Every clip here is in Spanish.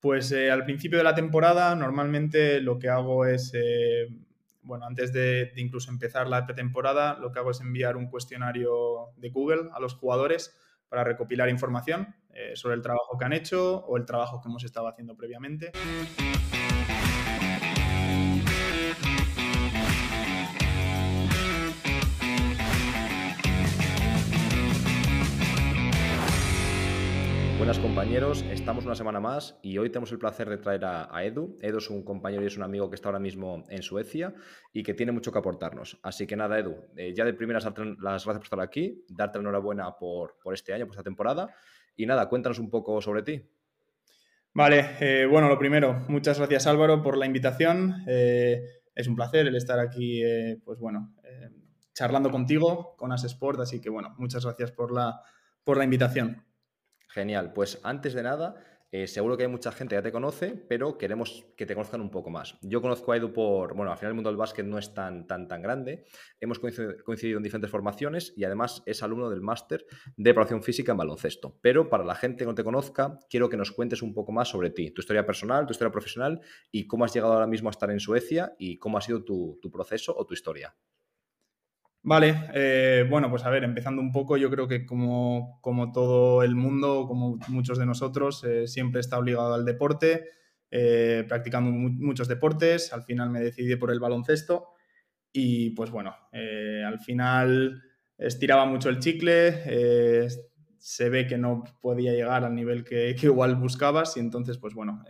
Pues al principio de la temporada normalmente lo que hago es, bueno, antes de, de, incluso empezar la pretemporada, lo que hago es enviar un cuestionario de Google a los jugadores para recopilar información eh, sobre el trabajo que han hecho o el trabajo que hemos estado haciendo previamente. Compañeros, estamos una semana más y hoy tenemos el placer de traer a, Edu. Edu es un compañero y es un amigo que está ahora mismo en Suecia y que tiene mucho que aportarnos. Así que nada, Edu, eh, ya de primeras las gracias por estar aquí, darte la enhorabuena por, por este año, por esta temporada y nada, cuéntanos un poco sobre ti. Vale, eh, bueno, lo primero, muchas gracias Álvaro por la invitación. Eh, es un placer el estar aquí, pues bueno, charlando contigo con As Sport, así que bueno, muchas gracias por la, por la invitación. Genial, pues antes de nada, eh, seguro que hay mucha gente que ya te conoce, pero queremos que te conozcan un poco más. Yo conozco a Edu por, bueno, al final el mundo del básquet no es tan, tan, tan grande. Hemos coincidido en diferentes formaciones y además es alumno del máster de preparación física en baloncesto. Pero para la gente que no te conozca, quiero que nos cuentes un poco más sobre ti, tu historia personal, tu historia profesional y cómo has llegado ahora mismo a estar en Suecia y cómo ha sido tu proceso o tu historia. Vale, eh, bueno, pues a ver, empezando un poco, yo creo que como, como todo el mundo, como muchos de nosotros, eh, siempre está obligado al deporte, eh, practicando muchos deportes, al final me decidí por el baloncesto y pues bueno, al final estiraba mucho el chicle, se ve que no podía llegar al nivel que, que igual buscabas y entonces pues bueno,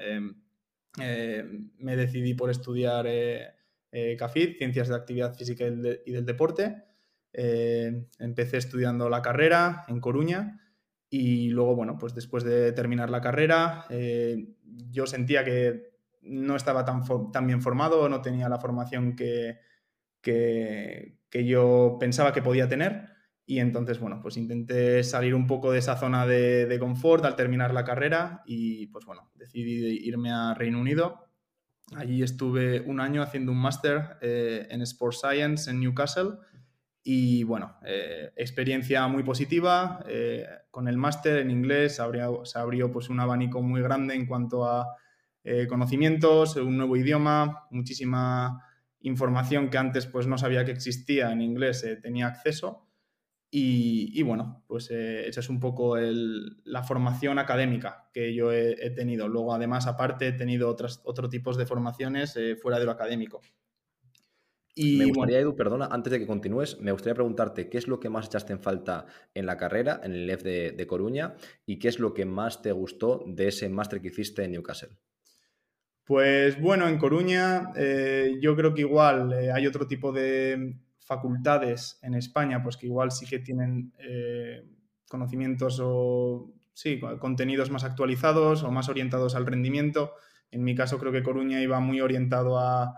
me decidí por estudiar eh, CAFID, Ciencias de Actividad Física y del, Deporte. Eh, empecé estudiando la carrera en Coruña y luego, bueno, pues después de terminar la carrera, eh, yo sentía que no estaba tan, tan, bien formado, no tenía la formación que, que, yo pensaba que podía tener. Y entonces, bueno, pues intenté salir un poco de esa zona de, de confort al terminar la carrera y, pues bueno, decidí irme a Reino Unido Allí estuve un año haciendo un máster eh, en Sports Science en Newcastle y bueno, eh, experiencia muy positiva. Eh, con el máster en inglés se abrió, pues un abanico muy grande en cuanto a conocimientos, un nuevo idioma, muchísima información que antes pues no sabía que existía en inglés, tenía acceso. Y, bueno, pues eh, esa es un poco la formación académica que yo he, tenido. Luego, además, aparte, he tenido otras, otros tipos de formaciones eh, fuera de lo académico. Y, me gustaría, Edu, perdona, antes de que continúes, me gustaría preguntarte qué es lo que más echaste en falta en la carrera, en el LEF de, Coruña, y qué es lo que más te gustó de ese máster que hiciste en Newcastle. Pues bueno, en Coruña eh, yo creo que igual hay otro tipo de, facultades en España, pues que igual sí que tienen eh, conocimientos o sí, contenidos más actualizados o más orientados al rendimiento. En mi caso creo que Coruña iba muy orientado al,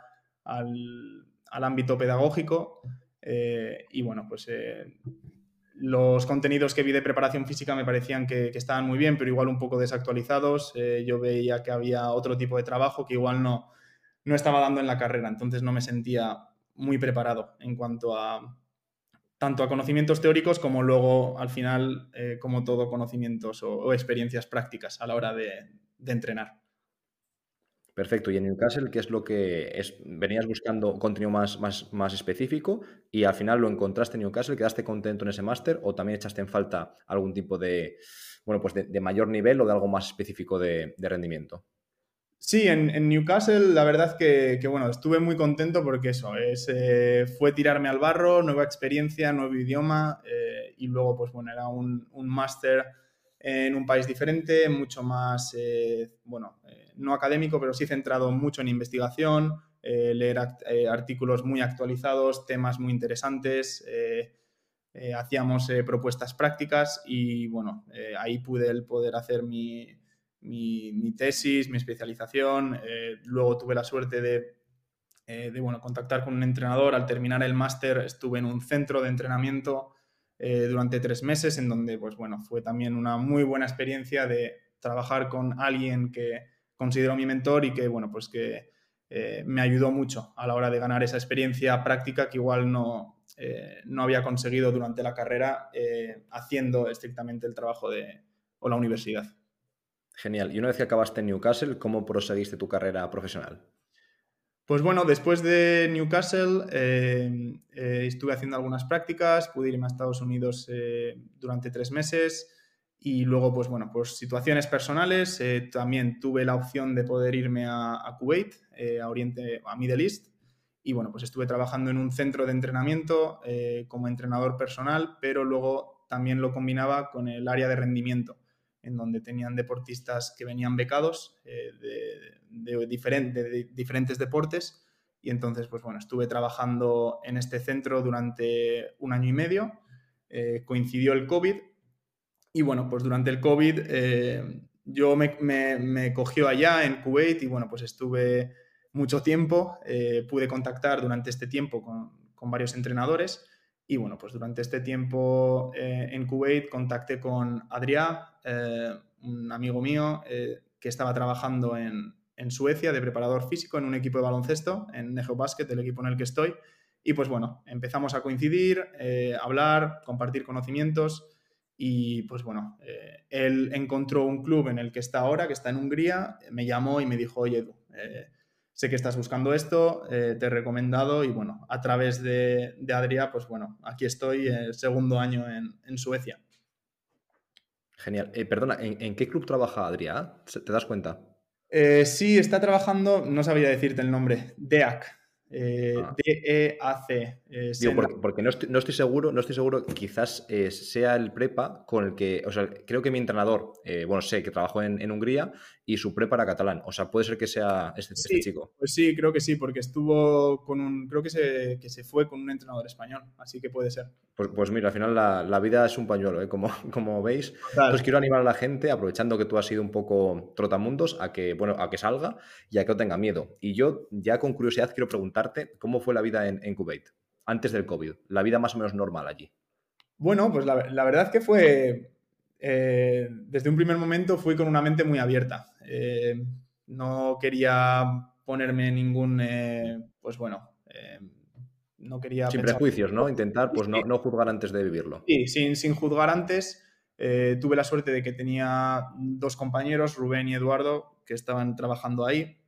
ámbito pedagógico eh, y bueno, pues eh, los contenidos que vi de preparación física me parecían que, estaban muy bien, pero igual un poco desactualizados. yo veía que había otro tipo de trabajo que igual no, no estaba dando en la carrera, entonces no me sentía muy preparado en cuanto a tanto a conocimientos teóricos como luego al final, eh, como todo, conocimientos o, experiencias prácticas a la hora de, entrenar. Perfecto. Y en Newcastle, ¿qué es lo que es? venías buscando contenido más, más, más específico y al final lo encontraste en Newcastle? ¿Quedaste contento en ese máster o también echaste en falta algún tipo de, bueno, pues de, mayor nivel o de algo más específico de rendimiento? Sí, en, Newcastle la verdad que, que, bueno, estuve muy contento porque eso, es, eh, fue tirarme al barro, nueva experiencia, nuevo idioma eh, y luego pues bueno, era un, un máster en un país diferente, mucho más, eh, bueno, no académico, pero sí centrado mucho en investigación, leer artículos muy actualizados, temas muy interesantes, hacíamos propuestas prácticas y bueno, ahí pude el poder hacer mi mi, tesis, mi especialización. Eh, luego tuve la suerte de, eh, de, bueno, contactar con un entrenador. Al terminar el máster estuve en un centro de entrenamiento eh, durante tres meses, en donde pues, bueno, fue también una muy buena experiencia de trabajar con alguien que considero mi mentor y que, bueno, pues que me ayudó mucho a la hora de ganar esa experiencia práctica que igual no, no había conseguido durante la carrera haciendo estrictamente el trabajo de, o la universidad. Genial. Y una vez que acabaste en Newcastle, ¿cómo proseguiste tu carrera profesional? Pues bueno, después de Newcastle eh, eh, estuve haciendo algunas prácticas, pude irme a Estados Unidos eh, durante tres meses y luego, pues bueno, por situaciones personales, también tuve la opción de poder irme a, a Kuwait, a Oriente, a Middle East, y bueno, pues estuve trabajando en un centro de entrenamiento como entrenador personal, pero luego también lo combinaba con el área de rendimiento en donde tenían deportistas que venían becados eh, de, diferentes deportes. Y entonces, pues bueno, estuve trabajando en este centro durante un año y medio. Eh, coincidió el COVID. Y bueno, pues durante el COVID eh, yo me, cogió allá en Kuwait y bueno, pues estuve mucho tiempo. pude contactar durante este tiempo con, con varios entrenadores y bueno, pues durante este tiempo eh, en Kuwait contacté con Adrià, eh, un amigo mío eh, que estaba trabajando en, Suecia de preparador físico en un equipo de baloncesto, en Nejo Basket, el equipo en el que estoy. Y pues bueno, empezamos a coincidir, hablar, compartir conocimientos. Y pues bueno, él encontró un club en el que está ahora, que está en Hungría, me llamó y me dijo, oye, Edu, sé que estás buscando esto, eh, te he recomendado y bueno, a través de, de Adria, pues bueno, aquí estoy, el eh, segundo año en, Suecia. Genial. Eh, perdona, ¿en, qué club trabaja Adria? ¿Te das cuenta? sí, está trabajando, no sabía decirte el nombre, DEAC. Eh, ah. D-E-A-C. Eh, porque, no, estoy, seguro, no estoy seguro, quizás eh, sea el prepa con el que, o sea, creo que mi entrenador, bueno, sé que trabajó en, Hungría y su prepa era catalán, o sea, puede ser que sea este, este, chico. Pues sí, creo que sí, porque estuvo con un, creo que se, que se fue con un entrenador español, así que puede ser. Pues, pues mira, al final la, vida es un pañuelo, como, como veis. Entonces quiero animar a la gente, aprovechando que tú has sido un poco trotamundos, a que, bueno, a que salga y a que no tenga miedo. Y yo ya con curiosidad quiero preguntar cómo fue la vida en, Kuwait antes del COVID, la vida más o menos normal allí. Bueno, pues la, verdad es que fue, eh, desde un primer momento fui con una mente muy abierta. Eh, no quería ponerme ningún, eh, pues bueno, no quería... Sin prejuicios, ¿no? Intentar pues no, juzgar antes de vivirlo. Sí, sin, sin juzgar antes. tuve la suerte de que tenía dos compañeros, Rubén y Eduardo, que estaban trabajando ahí.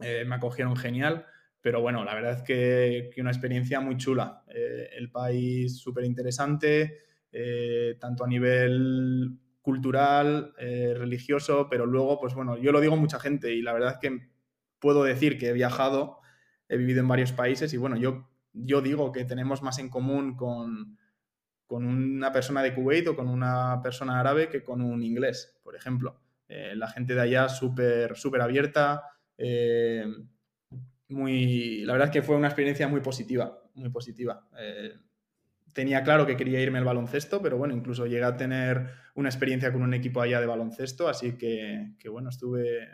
me acogieron genial. Pero bueno, la verdad es que, una experiencia muy chula. Eh, el país súper interesante, eh, tanto a nivel cultural, eh, religioso, pero luego, pues bueno, yo lo digo mucha gente y la verdad es que puedo decir que he viajado, he vivido en varios países y bueno, yo, yo digo que tenemos más en común con, con una persona de Kuwait o con una persona árabe que con un inglés, por ejemplo. la gente de allá súper, súper abierta muy, la verdad es que fue una experiencia muy positiva, muy positiva. Eh, tenía claro que quería irme al baloncesto, pero bueno, incluso llegué a tener una experiencia con un equipo allá de baloncesto, así que, bueno, estuve,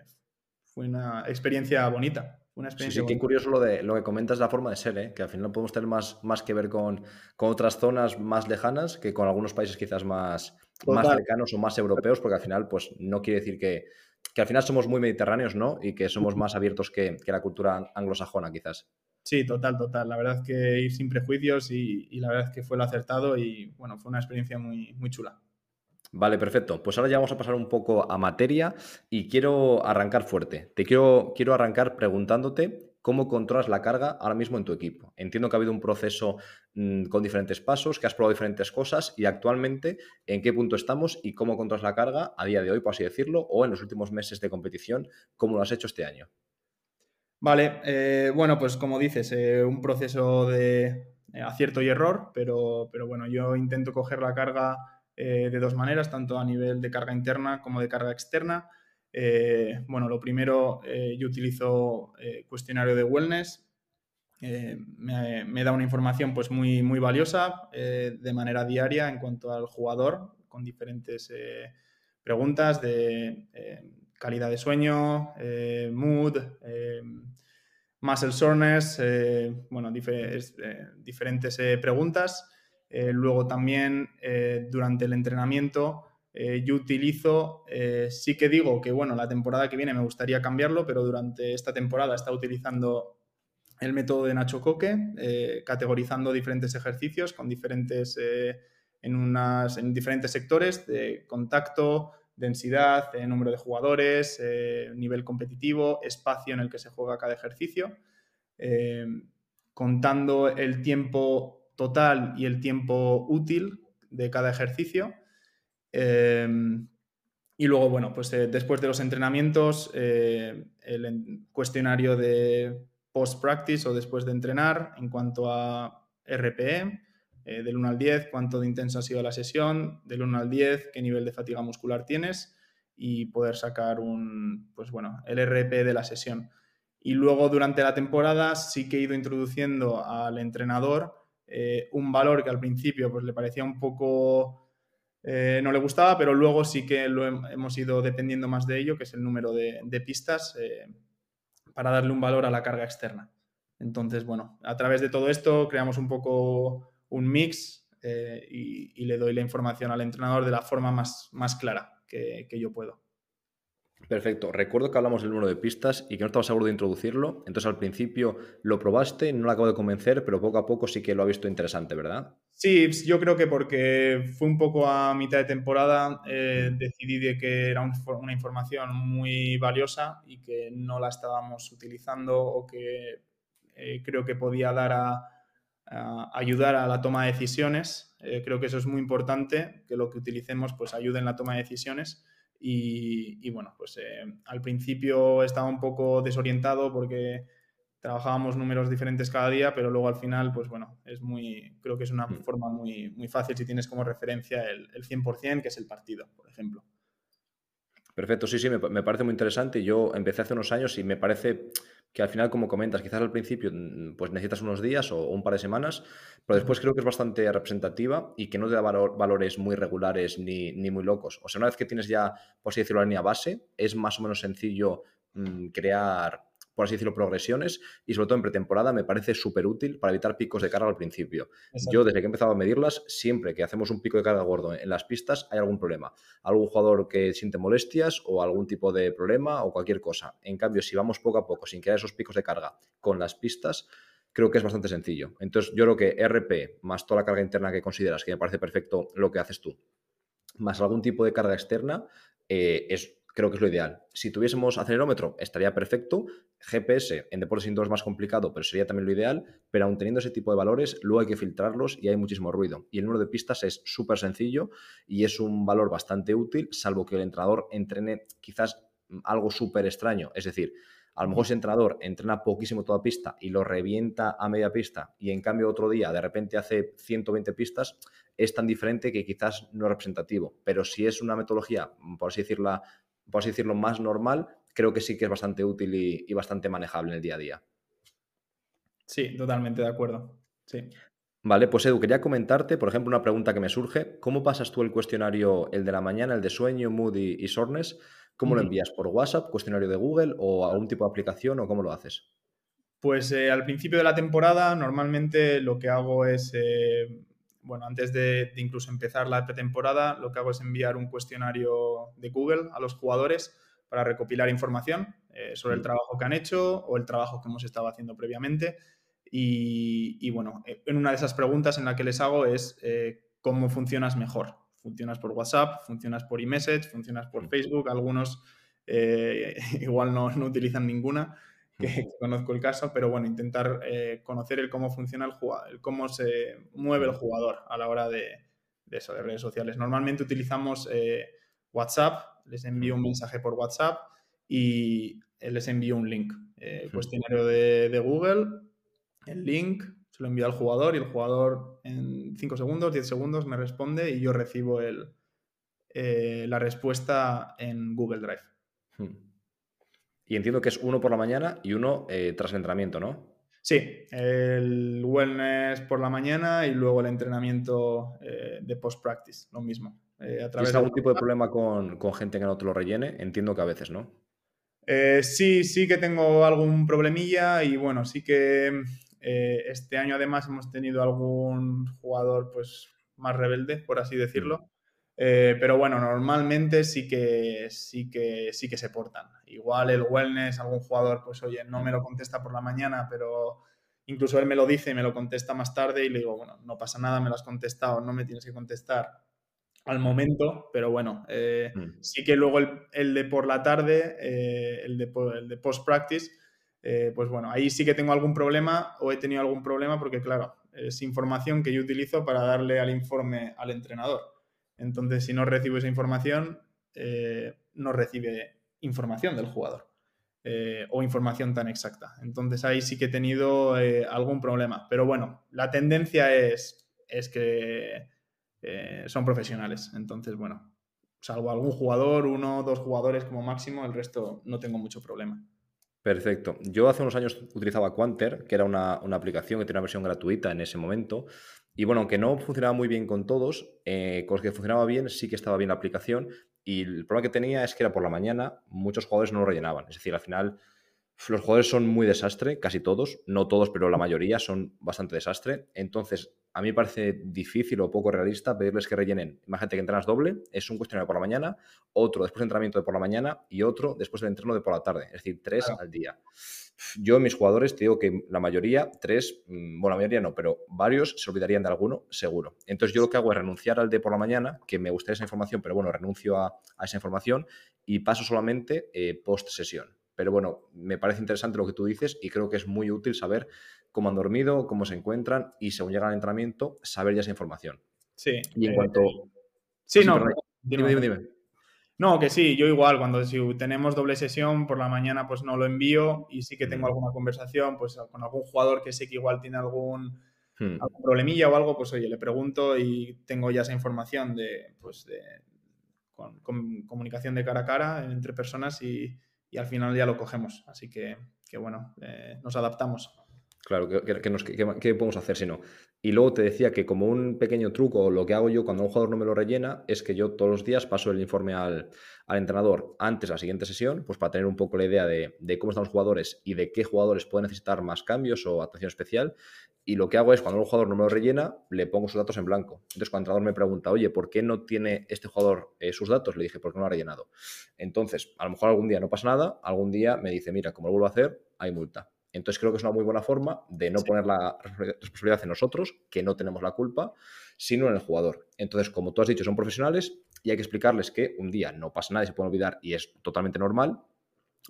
fue una experiencia bonita. Una experiencia sí, sí, qué curioso lo, de, lo que comentas, la forma de ser, ¿eh? que al final podemos tener más, más que ver con, con, otras zonas más lejanas que con algunos países quizás más, más cercanos o más europeos, porque al final, pues no quiere decir que, que al final somos muy mediterráneos, ¿no? Y que somos más abiertos que, la cultura anglosajona, quizás. Sí, total, total. La verdad es que ir sin prejuicios y, la verdad es que fue lo acertado y bueno, fue una experiencia muy, muy chula. Vale, perfecto. Pues ahora ya vamos a pasar un poco a materia y quiero arrancar fuerte. Te quiero, quiero arrancar preguntándote cómo controlas la carga ahora mismo en tu equipo. Entiendo que ha habido un proceso mm, con diferentes pasos, que has probado diferentes cosas y actualmente en qué punto estamos y cómo controlas la carga a día de hoy, por así decirlo, o en los últimos meses de competición, cómo lo has hecho este año. Vale, eh, bueno, pues como dices, eh, un proceso de eh, acierto y error, pero, pero, bueno, yo intento coger la carga de dos maneras, tanto a nivel de carga interna como de carga externa. Eh, bueno, lo primero, eh, yo utilizo eh, cuestionario de wellness. Me, da una información pues, muy, muy valiosa de manera diaria en cuanto al jugador, con diferentes preguntas de calidad de sueño, mood, muscle soreness, bueno, diferentes preguntas. Luego también durante el entrenamiento eh, yo utilizo, eh, sí que digo que, bueno, la temporada que viene me gustaría cambiarlo, pero durante esta temporada está utilizando el método de Nacho Coque, eh, categorizando diferentes ejercicios con diferentes, en, unas, en diferentes sectores de contacto, densidad, número de jugadores, nivel competitivo, espacio en el que se juega cada ejercicio, contando el tiempo total y el tiempo útil de cada ejercicio. y luego, bueno, pues después de los entrenamientos, el cuestionario de post-practice o después de entrenar en cuanto a RPE, eh, del 1 al 10, cuánto de intensa ha sido la sesión, del 1 al 10, qué nivel de fatiga muscular tienes y poder sacar un, pues bueno, el RPE de la sesión. Y luego durante la temporada sí que he ido introduciendo al entrenador eh, un valor que al principio pues le parecía un poco... Eh, no le gustaba, pero luego sí que lo hemos ido dependiendo más de ello, que es el número de, pistas para darle un valor a la carga externa. Entonces, bueno, a través de todo esto creamos un poco un mix eh, y, le doy la información al entrenador de la forma más, más clara que, yo puedo. Perfecto. Recuerdo que hablamos del número de pistas y que no estaba seguro de introducirlo. Entonces al principio lo probaste, no lo acabo de convencer, pero poco a poco sí que lo ha visto interesante, ¿verdad? Sí, yo creo que porque fue un poco a mitad de temporada, eh, decidí de que era una información muy valiosa y que no la estábamos utilizando o que eh, creo que podía dar a, ayudar a la toma de decisiones. Eh, creo que eso es muy importante, que lo que utilicemos pues ayude en la toma de decisiones. Y, bueno, pues al principio estaba un poco desorientado porque trabajábamos números diferentes cada día, pero luego al final, pues bueno, es muy, creo que es una mm. forma muy, muy fácil si tienes como referencia el, el 100%, que es el partido, por ejemplo. Perfecto, sí, sí, me, me, parece muy interesante. Yo empecé hace unos años y me parece que al final, como comentas, quizás al principio mm, pues necesitas unos días o un par de semanas, pero después creo que es bastante representativa y que no te da valores muy regulares ni, ni, muy locos. O sea, una vez que tienes ya, por así decirlo, la línea base, es más o menos sencillo mm, crear por así decirlo, progresiones y sobre todo en pretemporada me parece súper útil para evitar picos de carga al principio. Yo desde que he empezado a medirlas, siempre que hacemos un pico de carga gordo en las pistas hay algún problema. Algún jugador que siente molestias o algún tipo de problema o cualquier cosa. En cambio, si vamos poco a poco sin crear esos picos de carga con las pistas, creo que es bastante sencillo. Entonces yo creo que RP más toda la carga interna que consideras, que me parece perfecto lo que haces tú, más algún tipo de carga externa, eh, es creo que es lo ideal. Si tuviésemos acelerómetro, estaría perfecto. GPS en deportes es más complicado, pero sería también lo ideal. Pero aún teniendo ese tipo de valores, luego hay que filtrarlos y hay muchísimo ruido. Y el número de pistas es súper sencillo y es un valor bastante útil, salvo que el entrenador entrene quizás algo súper extraño. Es decir, a lo mejor ese entrenador entrena poquísimo toda pista y lo revienta a media pista y en cambio otro día de repente hace 120 pistas, es tan diferente que quizás no es representativo. Pero si es una metodología, por así decirla, por así decirlo, más normal, creo que sí que es bastante útil y, bastante manejable en el día a día. Sí, totalmente de acuerdo. Sí. Vale, pues Edu, quería comentarte, por ejemplo, una pregunta que me surge. ¿Cómo pasas tú el cuestionario, el de la mañana, el de sueño, mood y, sornes? ¿Cómo lo envías? ¿Por WhatsApp, cuestionario de Google o algún tipo de aplicación o cómo lo haces? Pues eh, al principio de la temporada normalmente lo que hago es eh, bueno, antes de, incluso empezar la pretemporada, lo que hago es enviar un cuestionario de Google a los jugadores para recopilar información eh, sobre el trabajo que han hecho o el trabajo que hemos estado haciendo previamente. Y, bueno, eh, en una de esas preguntas en la que les hago es eh, cómo funcionas mejor. ¿Funcionas por WhatsApp? ¿Funcionas por eMessage? ¿Funcionas por. Facebook? Algunos igual no, no utilizan ninguna que, conozco el caso, pero bueno, intentar conocer el cómo funciona el jugador, el cómo se mueve el jugador a la hora de, eso, de redes sociales. Normalmente utilizamos WhatsApp, les envío un mensaje por WhatsApp y les envío un link. Eh, cuestionario de, Google, el link, se lo envío al jugador y el jugador en 5 segundos, 10 segundos me responde y yo recibo el, la respuesta en Google Drive. Hmm. Y entiendo que es uno por la mañana y uno eh, tras el entrenamiento, ¿no? Sí, el wellness por la mañana y luego el entrenamiento eh, de post-practice, lo mismo. Eh, a través algún tipo de problema con, gente que no te lo rellene? Entiendo que a veces, ¿no? sí, sí que tengo algún problemilla y bueno, sí que este año además hemos tenido algún jugador pues más rebelde, por así decirlo. Eh, pero bueno, normalmente sí que, sí, que, sí que se portan. Igual el wellness, algún jugador, pues oye, no me lo contesta por la mañana, pero incluso él me lo dice y me lo contesta más tarde y le digo, bueno, no pasa nada, me lo has contestado, no me tienes que contestar al momento, pero bueno, eh, Mm. sí que luego el, el de por la tarde, eh, el de, el de post-practice, eh, pues bueno, ahí sí que tengo algún problema o he tenido algún problema porque, claro, es información que yo utilizo para darle al informe al entrenador. Entonces, si no recibo esa información, no recibe información del jugador o información tan exacta. Entonces, ahí sí que he tenido algún problema. Pero bueno, la tendencia es, es que eh, son profesionales. Entonces, bueno, salvo algún jugador, uno dos jugadores como máximo, el resto no tengo mucho problema. Perfecto. Yo hace unos años utilizaba Quanter, que era una, una aplicación que tenía una versión gratuita en ese momento. Y bueno, aunque no funcionaba muy bien con todos, eh, con los que funcionaba bien, sí que estaba bien la aplicación. Y el problema que tenía es que era por la mañana, muchos jugadores no lo rellenaban. Es decir, al final los jugadores son muy desastre, casi todos, no todos, pero la mayoría son bastante desastre. Entonces, a mí me parece difícil o poco realista pedirles que rellenen. Imagínate que entrenas doble, es un cuestionario por la mañana, otro después del entrenamiento de por la mañana y otro después del entreno de por la tarde, es decir, tres Claro. al día. Yo, mis jugadores, te digo que la mayoría, tres, mm, bueno, la mayoría no, pero varios se olvidarían de alguno, seguro. Entonces, yo lo que hago es renunciar al de por la mañana, que me gustaría esa información, pero bueno, renuncio a, a esa información y paso solamente eh, post sesión. Pero bueno, me parece interesante lo que tú dices y creo que es muy útil saber cómo han dormido, cómo se encuentran y según llegan al entrenamiento, saber ya esa información. Sí. Y en eh, cuanto... Sí, sí, no. perdón. Dime, dime, dime. No, que sí, yo igual, cuando si tenemos doble sesión por la mañana, pues no lo envío y sí que tengo Mm. alguna conversación pues con algún jugador que sé que igual tiene algún, Hmm. algún problemilla o algo, pues oye, le pregunto y tengo ya esa información de, pues de con, con comunicación de cara a cara entre personas y, y al final ya lo cogemos. Así que, que bueno, eh, nos adaptamos. Claro, ¿qué, qué- qué podemos hacer si no? Y luego te decía que como un pequeño truco, lo que hago yo cuando un jugador no me lo rellena es que yo todos los días paso el informe al, al entrenador antes de la siguiente sesión, pues para tener un poco la idea de, de cómo están los jugadores y de qué jugadores pueden necesitar más cambios o atención especial. Y lo que hago es, cuando un jugador no me lo rellena, le pongo sus datos en blanco. Entonces, cuando el entrenador me pregunta, oye, ¿por qué no tiene este jugador eh, sus datos? Le dije, ¿por qué no lo ha rellenado? Entonces, a lo mejor algún día no pasa nada, algún día me dice, mira, como lo vuelvo a hacer, hay multa. Entonces creo que es una muy buena forma de no Sí. poner la responsa- responsabilidad en nosotros, que no tenemos la culpa, sino en el jugador. Entonces, como tú has dicho, son profesionales y hay que explicarles que un día no pasa nada y se pueden olvidar y es totalmente normal.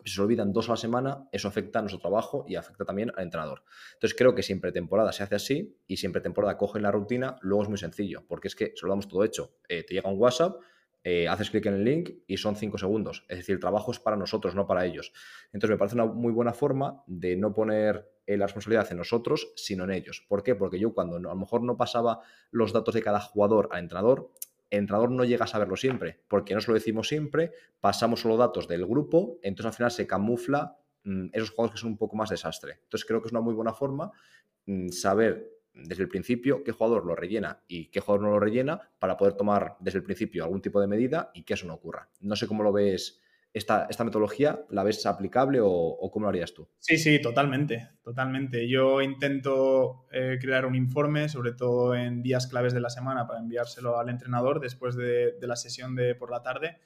Si se olvidan dos a la semana, eso afecta a nuestro trabajo y afecta también al entrenador. Entonces creo que siempre temporada se hace así y siempre temporada cogen la rutina, luego es muy sencillo, porque es que se lo damos todo hecho. Eh, te llega un WhatsApp, eh, haces clic en el link y son cinco segundos. Es decir, el trabajo es para nosotros, no para ellos. Entonces me parece una muy buena forma de no poner eh, la responsabilidad en nosotros, sino en ellos. ¿Por qué? Porque yo cuando no- a lo mejor no pasaba los datos de cada jugador al entrenador, el entrenador no llega a saberlo siempre, porque no se lo decimos siempre, pasamos solo datos del grupo, entonces al final se camufla mm, esos jugadores que son un poco más desastre. Entonces creo que es una muy buena forma mm, saber desde el principio qué jugador lo rellena y qué jugador no lo rellena para poder tomar desde el principio algún tipo de medida y que eso no ocurra. No sé cómo lo ves esta, esta metodología, ¿la ves aplicable o, cómo lo harías tú? Sí, sí, totalmente, totalmente. Yo intento eh, crear un informe, sobre todo en días claves de la semana, para enviárselo al entrenador después de, de la sesión de por la tarde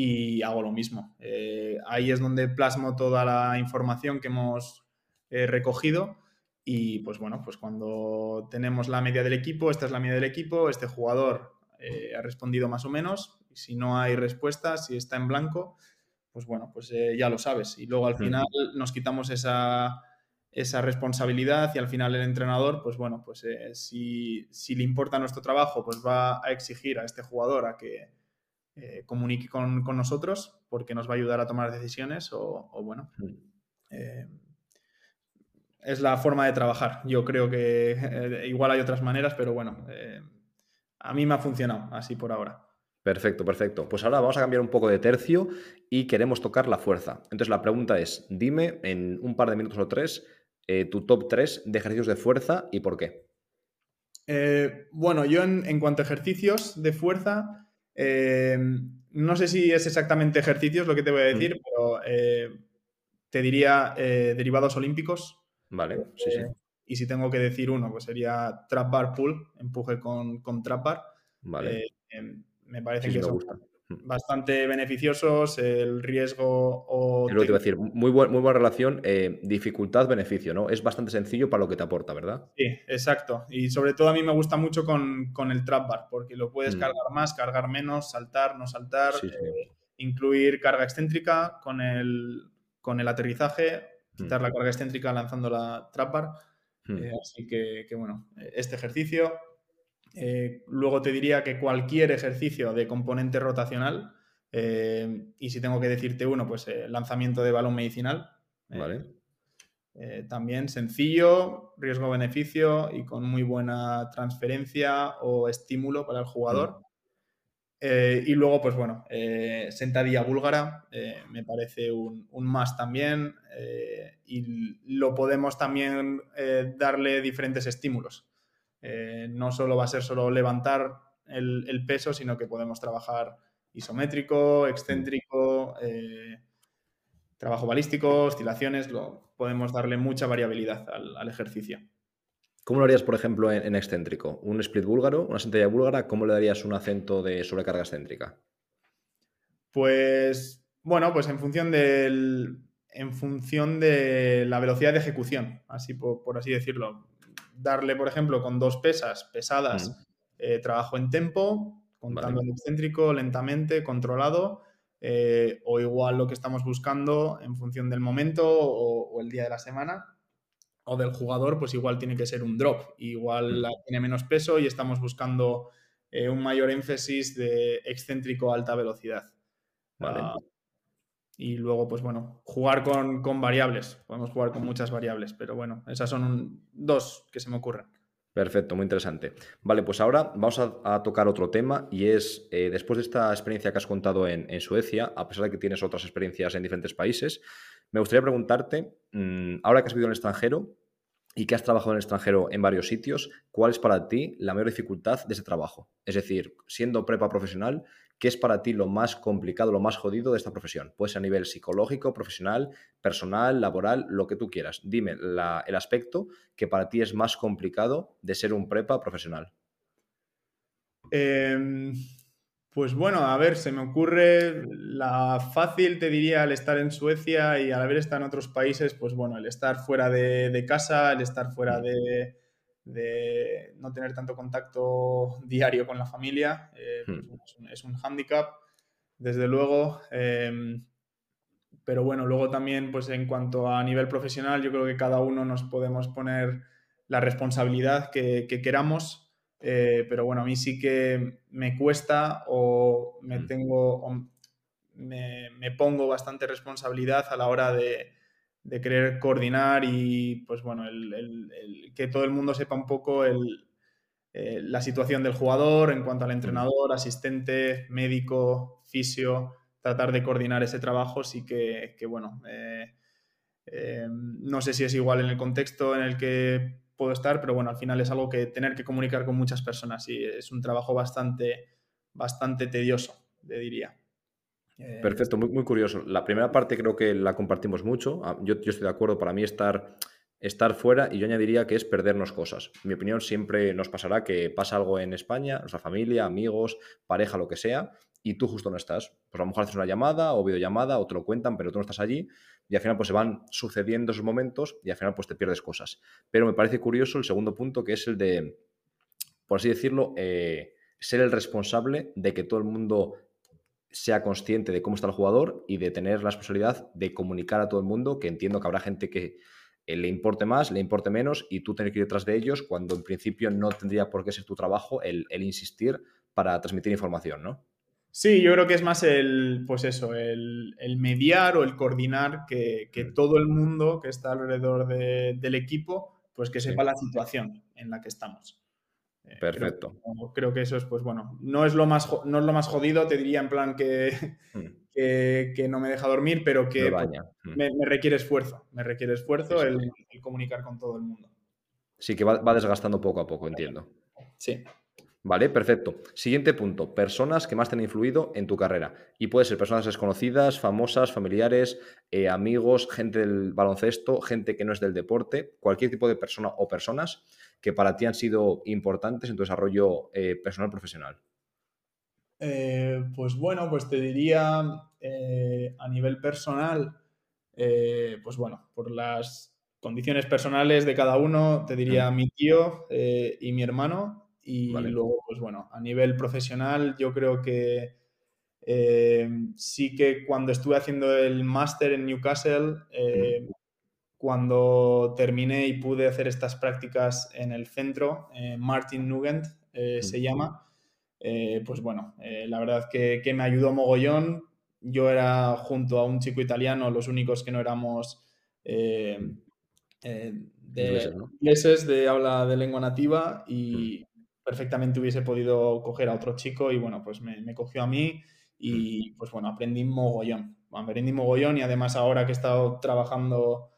y hago lo mismo. Eh, ahí es donde plasmo toda la información que hemos eh, recogido y pues bueno, pues cuando tenemos la media del equipo, esta es la media del equipo, este jugador eh, ha respondido más o menos, y si no hay respuesta, si está en blanco, pues bueno, pues eh, ya lo sabes. Y luego al final nos quitamos esa, esa responsabilidad y al final el entrenador, pues bueno, pues eh, si, si le importa nuestro trabajo, pues va a exigir a este jugador a que comunique con, con nosotros porque nos va a ayudar a tomar decisiones o, o bueno, es la forma de trabajar. Yo creo que eh, igual hay otras maneras, pero bueno, eh, a mí me ha funcionado así por ahora. Perfecto, perfecto. Pues ahora vamos a cambiar un poco de tercio y queremos tocar la fuerza. Entonces la pregunta es, dime en un par de minutos o tres eh, tu top 3 de ejercicios de fuerza y por qué. Bueno, yo en, en, cuanto a ejercicios de fuerza, no sé si es exactamente ejercicios lo que te voy a decir, mm. pero eh, te diría derivados olímpicos. Vale, sí, sí. Y si tengo que decir uno, pues sería trap bar pull, empuje con, con trap bar. Vale. Eh, me parece sí, que son me gusta. hmm. bastante beneficiosos, el riesgo o... Lo que te iba a decir, muy, muy buena relación, eh, dificultad-beneficio, ¿no? Es bastante sencillo para lo que te aporta, ¿verdad? Sí, exacto. Y sobre todo a mí me gusta mucho con, el trap bar, porque lo puedes hmm. cargar más, cargar menos, saltar, no saltar, eh, incluir carga excéntrica con el, con el aterrizaje. Quitar la carga excéntrica lanzando la trap bar. Eh, así que, que, bueno, este ejercicio eh, luego te diría que cualquier ejercicio de componente rotacional, eh, y si tengo que decirte uno, pues lanzamiento de balón medicinal. también sencillo, riesgo-beneficio y con muy buena transferencia o estímulo para el jugador. Mm. y luego, pues bueno, sentadilla búlgara me parece un, un más también y lo podemos también darle diferentes estímulos. Eh, no solo va a ser solo levantar el, peso, sino que podemos trabajar isométrico, excéntrico, eh, trabajo balístico, oscilaciones, lo, podemos darle mucha variabilidad al, ejercicio. ¿Cómo lo harías, por ejemplo, en, excéntrico? ¿Un split búlgaro, una sentadilla búlgara? ¿Cómo le darías un acento de sobrecarga excéntrica? Pues, bueno, pues en función del, en función de la velocidad de ejecución, así por así decirlo darle, por ejemplo, con dos pesas pesadas, eh, trabajo en tempo, contando el excéntrico, lentamente, controlado, eh, o igual lo que estamos buscando en función del momento o, el día de la semana o del jugador, pues igual tiene que ser un drop, igual tiene menos peso y estamos buscando eh, un mayor énfasis de excéntrico a alta velocidad. Vale. Ah, y luego, pues bueno, jugar con, variables. Podemos jugar con muchas variables, pero bueno, esas son dos que se me ocurren. Perfecto, muy interesante. Vale, pues ahora vamos a, tocar otro tema y es, eh, después de esta experiencia que has contado en, Suecia, a pesar de que tienes otras experiencias en diferentes países, me gustaría preguntarte, mm, ahora que has vivido en el extranjero y que has trabajado en el extranjero en varios sitios, ¿cuál es para ti la mayor dificultad de ese trabajo? Es decir, siendo prepa profesional, ¿Qué es para ti lo más complicado, lo más jodido de esta profesión? Puede ser a nivel psicológico, profesional, personal, laboral, lo que tú quieras. Dime el aspecto que para ti es más complicado de ser un prepa profesional. Em, pues bueno, a ver, se me ocurre la fácil, te diría, al estar en Suecia y al haber estado en otros países, pues bueno, el estar fuera de casa, el estar fuera mm. de de no tener tanto contacto diario con la familia. Eh, pues hmm. es, un, hándicap, desde luego. Em, pero bueno, luego también, pues en cuanto a nivel profesional, yo creo que cada uno nos podemos poner la responsabilidad que, queramos. Eh, pero bueno, a mí sí que me cuesta o me hmm. tengo me pongo bastante responsabilidad a la hora de, de querer coordinar y, pues bueno, el, que todo el mundo sepa un poco eh, la situación del jugador en cuanto al entrenador, asistente, médico, fisio, tratar de coordinar ese trabajo, sí que, bueno, eh, eh, no sé si es igual en el contexto en el que puedo estar, pero bueno, al final es algo que tener que comunicar con muchas personas y es un trabajo bastante, bastante tedioso, le diría. Eh, Perfecto, muy, muy curioso. La primera parte creo que la compartimos mucho. Ah, yo, estoy de acuerdo, para mí estar, estar fuera y yo añadiría que es perdernos cosas. En mi opinión, siempre nos pasará que pasa algo en España, nuestra familia, amigos, pareja, lo que sea, y tú justo no estás. Pues a lo mejor haces una llamada o videollamada o te lo cuentan, pero tú no estás allí y al final pues se van sucediendo esos momentos y al final pues te pierdes cosas. Pero me parece curioso el segundo punto que es el de, por así decirlo, eh, ser el responsable de que todo el mundo sea consciente de cómo está el jugador y de tener la responsabilidad de comunicar a todo el mundo, que entiendo que habrá gente que eh, le importe más, le importe menos, y tú tener que ir detrás de ellos cuando en principio no tendría por qué ser tu trabajo el, insistir para transmitir información, ¿no? Sí, yo creo que es más el, pues eso, el, mediar o el coordinar que, mm. todo el mundo que está alrededor del equipo, pues que sepa la situación en la que estamos. Eh, Perfecto. Creo, que eso es, pues bueno, no es lo más, no es lo más jodido, te diría en plan que, hmm. que, no me deja dormir, pero que pues, hmm. me, requiere esfuerzo, me requiere esfuerzo el, comunicar con todo el mundo. Sí, que va, desgastando poco a poco, entiendo. Sí. Vale, perfecto. Siguiente punto, personas que más te han influido en tu carrera. Y puede ser personas desconocidas, famosas, familiares, eh, amigos, gente del baloncesto, gente que no es del deporte, cualquier tipo de persona o personas que para ti han sido importantes en tu desarrollo eh, personal profesional? Eh, pues bueno, pues te diría eh, a nivel personal, eh, pues bueno, por las condiciones personales de cada uno, te diría mi tío y mi hermano. Y luego, pues bueno, a nivel profesional, yo creo que sí que cuando estuve haciendo el máster en Newcastle, cuando terminé y pude hacer estas prácticas en el centro, Martin Nugent se llama, eh, pues bueno, eh, la verdad que, que, me ayudó mogollón. Yo era junto a un chico italiano los únicos que no éramos eh, de ingleses, de habla de lengua nativa y perfectamente hubiese podido coger a otro chico y bueno, pues me, me cogió a mí y pues bueno, aprendí mogollón. Aprendí mogollón y además ahora que he estado trabajando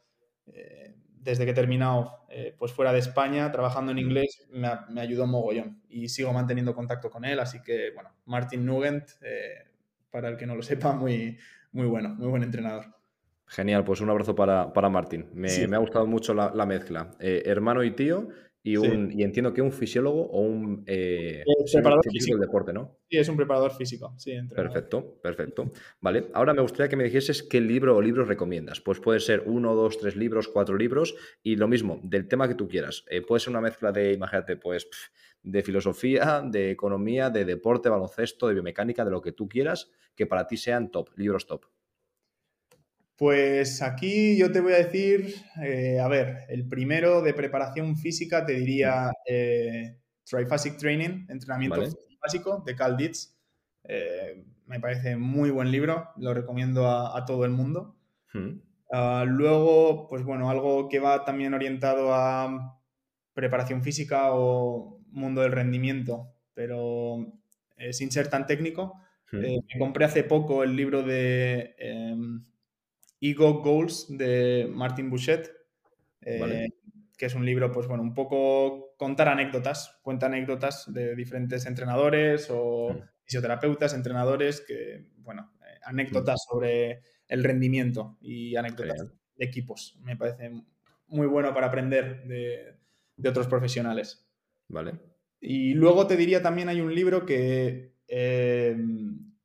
desde que he terminado eh, pues fuera de España, trabajando en inglés, me, me, ayudó mogollón y sigo manteniendo contacto con él, así que bueno, Martin Nugent, eh, para el que no lo sepa, muy, muy bueno, muy buen entrenador. Genial, pues un abrazo para, para Martín. Me, me, ha gustado mucho la, la mezcla. Eh, hermano y tío, y, un, y entiendo que un fisiólogo o un eh, preparador físico del deporte, ¿no? Sí, es un preparador físico, sí. Perfecto, perfecto. Vale, ahora me gustaría que me dijeses qué libro o libros recomiendas. Pues puede ser uno, dos, tres libros, cuatro libros y lo mismo, del tema que tú quieras. Eh, puede ser una mezcla de, imagínate, pues de filosofía, de economía, de deporte, baloncesto, de biomecánica, de lo que tú quieras, que para ti sean top, libros top. Pues aquí yo te voy a decir, eh, a ver, el primero de preparación física te diría eh, Triphasic Training, entrenamiento básico de Cal Dietz. Eh, me parece muy buen libro, lo recomiendo a, todo el mundo. Hmm. Ah, luego, pues bueno, algo que va también orientado a preparación física o mundo del rendimiento, pero sin ser tan técnico. Hmm. me compré hace poco el libro de em, Ego Goals de Martin Bouchet, eh, que es un libro, pues bueno, un poco contar anécdotas, cuenta anécdotas de diferentes entrenadores o fisioterapeutas, entrenadores, que, bueno, eh, anécdotas sobre el rendimiento y anécdotas de equipos. Me parece muy bueno para aprender de, otros profesionales. Vale. Y luego te diría también hay un libro que eh,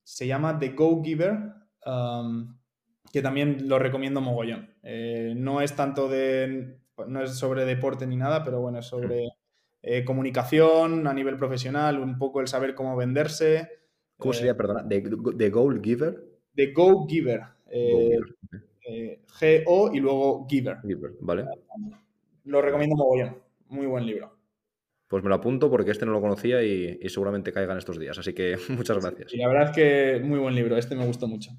se llama The Go Giver. Um, que también lo recomiendo mogollón. Eh, no es tanto de, no es sobre deporte ni nada, pero bueno, es sobre eh, comunicación a nivel profesional, un poco el saber cómo venderse. ¿Cómo sería, eh, perdona? ¿De, Goal Giver? De Go Giver. G-O y luego Giver. Giver, vale. Lo recomiendo mogollón. Muy buen libro. Pues me lo apunto porque este no lo conocía y, seguramente caiga en estos días. Así que muchas gracias. Y la verdad es que muy buen libro. Este me gustó mucho.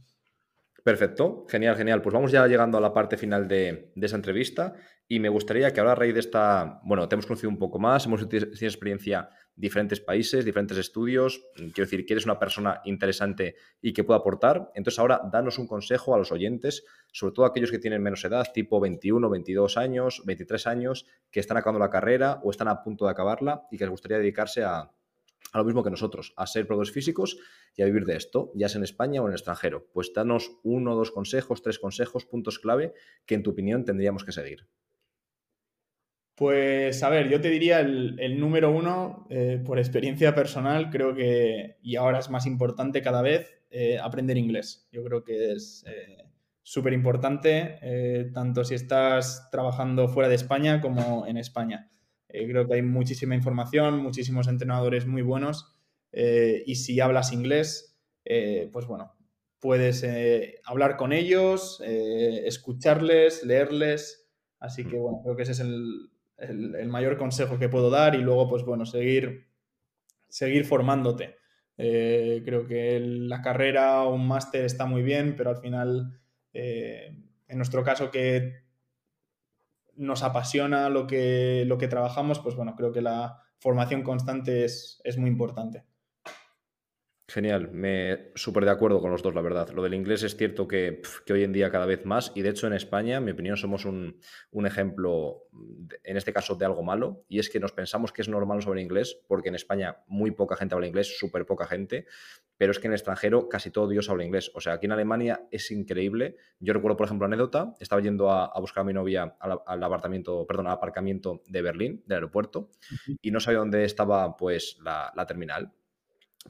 Perfecto, genial, genial. Pues vamos ya llegando a la parte final de, esa entrevista y me gustaría que ahora a raíz de esta, bueno, te hemos conocido un poco más, hemos tenido experiencia en diferentes países, diferentes estudios, quiero decir que eres una persona interesante y que pueda aportar. Entonces ahora danos un consejo a los oyentes, sobre todo aquellos que tienen menos edad, tipo 21, 22 años, 23 años, que están acabando la carrera o están a punto de acabarla y que les gustaría dedicarse a, a lo mismo que nosotros, a ser productos físicos y a vivir de esto, ya sea en España o en el extranjero. Pues danos uno, dos consejos, tres consejos, puntos clave que en tu opinión tendríamos que seguir. Pues a ver, yo te diría el, número uno, eh, por experiencia personal, creo que, y ahora es más importante cada vez, eh, aprender inglés. Yo creo que es eh, súper importante, tanto si estás trabajando fuera de España como en España. Eh, creo que hay muchísima información, muchísimos entrenadores muy buenos eh, y si hablas inglés, eh, pues bueno, puedes hablar con ellos, escucharles, leerles. Así que bueno, creo que ese es el, mayor consejo que puedo dar y luego pues bueno, seguir, seguir formándote. creo que la carrera o un máster está muy bien, pero al final, en nuestro caso que nos apasiona lo que, lo que trabajamos, pues bueno, creo que la formación constante es, es muy importante. Genial, me súper de acuerdo con los dos, la verdad. Lo del inglés es cierto que, hoy en día cada vez más, y de hecho en España, en mi opinión, somos un, ejemplo, en este caso, de algo malo, y es que nos pensamos que es normal sobre inglés, porque en España muy poca gente habla inglés, súper poca gente, pero es que en el extranjero casi todo Dios habla inglés. O sea, aquí en Alemania es increíble. Yo recuerdo, por ejemplo, anécdota, estaba yendo a, buscar a mi novia al, apartamento, perdón, al aparcamiento de Berlín, del aeropuerto, y no sabía dónde estaba pues la terminal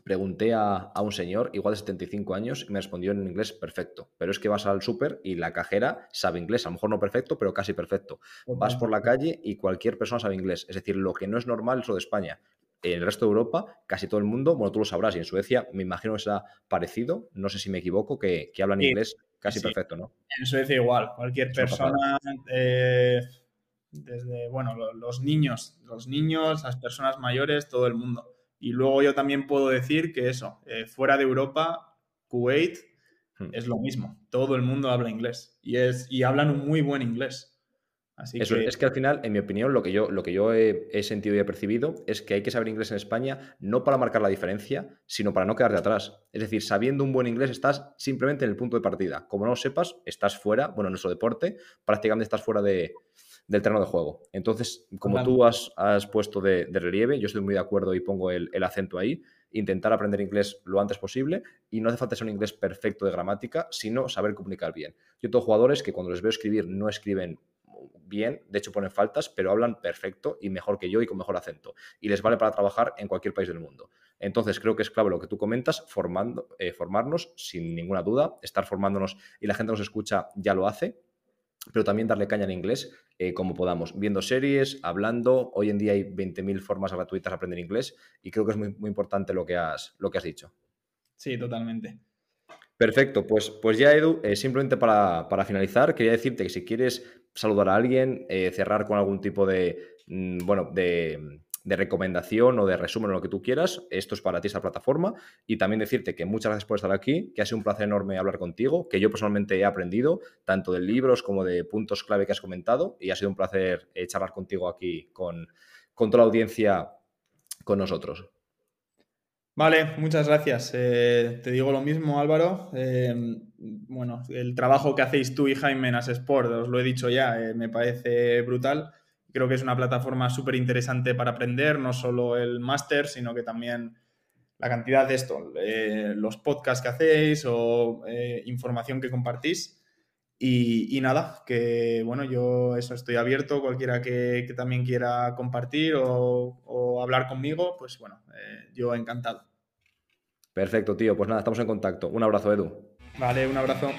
pregunté a, un señor, igual de 75 años, y me respondió en inglés perfecto. Pero es que vas al súper y la cajera sabe inglés, a lo mejor no perfecto, pero casi perfecto. Vas por la calle y cualquier persona sabe inglés. Es decir, lo que no es normal es lo de España. En el resto de Europa, casi todo el mundo, bueno, tú lo sabrás, y en Suecia me imagino que será parecido, no sé si me equivoco, que, hablan inglés casi perfecto, ¿no? En Suecia igual, cualquier persona, eh, desde, bueno, los niños, los niños, las personas mayores, todo el mundo. Y luego yo también puedo decir que eso, eh, fuera de Europa, Kuwait hmm. es lo mismo. Todo el mundo habla inglés y, es, y hablan un muy buen inglés. Así Eso, Es que al final, en mi opinión, lo que yo, lo que yo he, sentido y he percibido es que hay que saber inglés en España no para marcar la diferencia, sino para no quedarte atrás. Es decir, sabiendo un buen inglés estás simplemente en el punto de partida. Como no lo sepas, estás fuera, bueno, en nuestro deporte, prácticamente estás fuera de, del terreno de juego. Entonces, como tú has, puesto de, relieve, yo estoy muy de acuerdo y pongo el, acento ahí, intentar aprender inglés lo antes posible y no hace falta ser un inglés perfecto de gramática, sino saber comunicar bien. Yo tengo jugadores que cuando les veo escribir no escriben bien, de hecho ponen faltas, pero hablan perfecto y mejor que yo y con mejor acento. Y les vale para trabajar en cualquier país del mundo. Entonces creo que es clave lo que tú comentas, formando, eh, formarnos sin ninguna duda, estar formándonos y la gente nos escucha ya lo hace, pero también darle caña en inglés eh, como podamos, viendo series, hablando. Hoy en día hay 20.000 formas gratuitas de aprender inglés y creo que es muy, muy importante lo que, has, lo que has dicho. Sí, totalmente. Perfecto, pues, pues ya Edu, eh, simplemente para, finalizar, quería decirte que si quieres saludar a alguien, eh, cerrar con algún tipo de, mm, bueno, de, de recomendación o de resumen o lo que tú quieras, esto es para ti esta plataforma. Y también decirte que muchas gracias por estar aquí, que ha sido un placer enorme hablar contigo, que yo personalmente he aprendido tanto de libros como de puntos clave que has comentado y ha sido un placer eh, charlar contigo aquí con, toda la audiencia con nosotros. Vale, muchas gracias. Eh, te digo lo mismo, Álvaro. Eh, bueno, el trabajo que hacéis tú y Jaime en Asesport, os lo he dicho ya, me parece brutal. Creo que es una plataforma súper interesante para aprender, no solo el máster, sino que también la cantidad de esto, eh, los podcasts que hacéis o eh, información que compartís. Y, nada, que bueno, yo eso estoy abierto, cualquiera que, también quiera compartir o, hablar conmigo, pues bueno, eh, yo encantado. Perfecto, tío. Pues nada, estamos en contacto. Un abrazo, Edu. Vale, un abrazo.